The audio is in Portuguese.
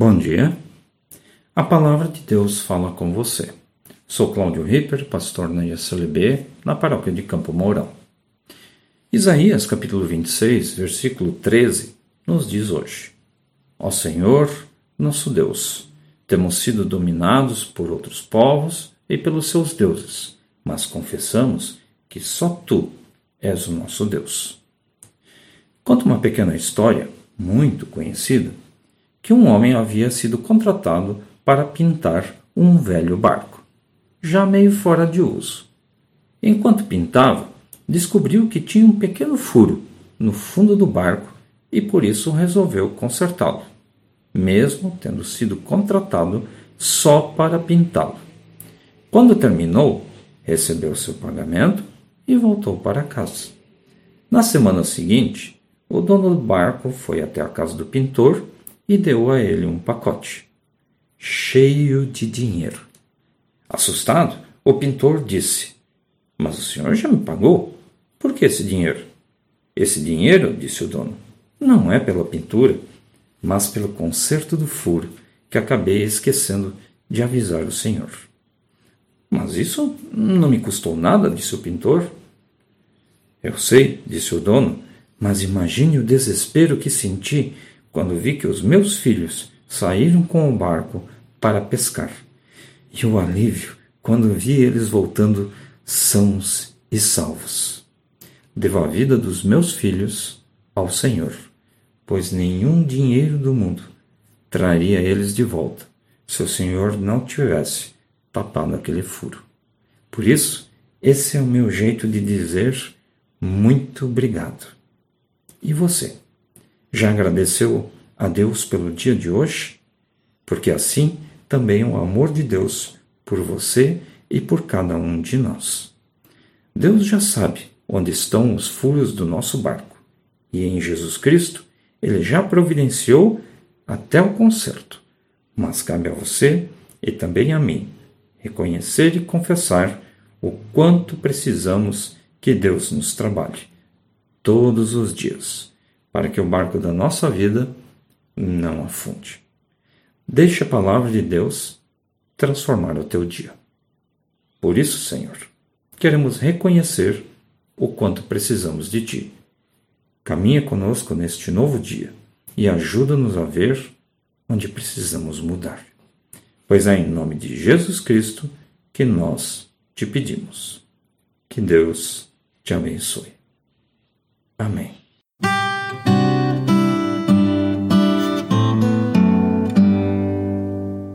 Bom dia. A palavra de Deus fala com você. Sou Cláudio Ripper, pastor na ISLB, na paróquia de Campo Mourão. Isaías capítulo 26, versículo 13, nos diz hoje: Ó Senhor, nosso Deus, temos sido dominados por outros povos e pelos seus deuses, mas confessamos que só tu és o nosso Deus. Conta uma pequena história, muito conhecida, que um homem havia sido contratado para pintar um velho barco, já meio fora de uso. Enquanto pintava, descobriu que tinha um pequeno furo no fundo do barco e por isso resolveu consertá-lo, mesmo tendo sido contratado só para pintá-lo. Quando terminou, recebeu seu pagamento e voltou para casa. Na semana seguinte, o dono do barco foi até a casa do pintor e deu a ele um pacote, cheio de dinheiro. Assustado, o pintor disse: Mas o senhor já me pagou? Por que esse dinheiro? Esse dinheiro, disse o dono, não é pela pintura, mas pelo conserto do furo que acabei esquecendo de avisar o senhor. Mas isso não me custou nada, disse o pintor. Eu sei, disse o dono, mas imagine o desespero que senti quando vi que os meus filhos saíram com o barco para pescar, e o alívio quando vi eles voltando sãos e salvos. Devo a vida dos meus filhos ao Senhor, pois nenhum dinheiro do mundo traria eles de volta se o Senhor não tivesse tapado aquele furo. Por isso, esse é o meu jeito de dizer muito obrigado. E você? Já agradeceu a Deus pelo dia de hoje? Porque assim também o amor de Deus por você e por cada um de nós. Deus já sabe onde estão os furos do nosso barco, e em Jesus Cristo ele já providenciou até o conserto. Mas cabe a você e também a mim reconhecer e confessar o quanto precisamos que Deus nos trabalhe todos os dias, para que o barco da nossa vida não afunde. Deixe a palavra de Deus transformar o teu dia. Por isso, Senhor, queremos reconhecer o quanto precisamos de Ti. Caminha conosco neste novo dia e ajuda-nos a ver onde precisamos mudar. Pois é em nome de Jesus Cristo que nós te pedimos. Que Deus te abençoe. Amém.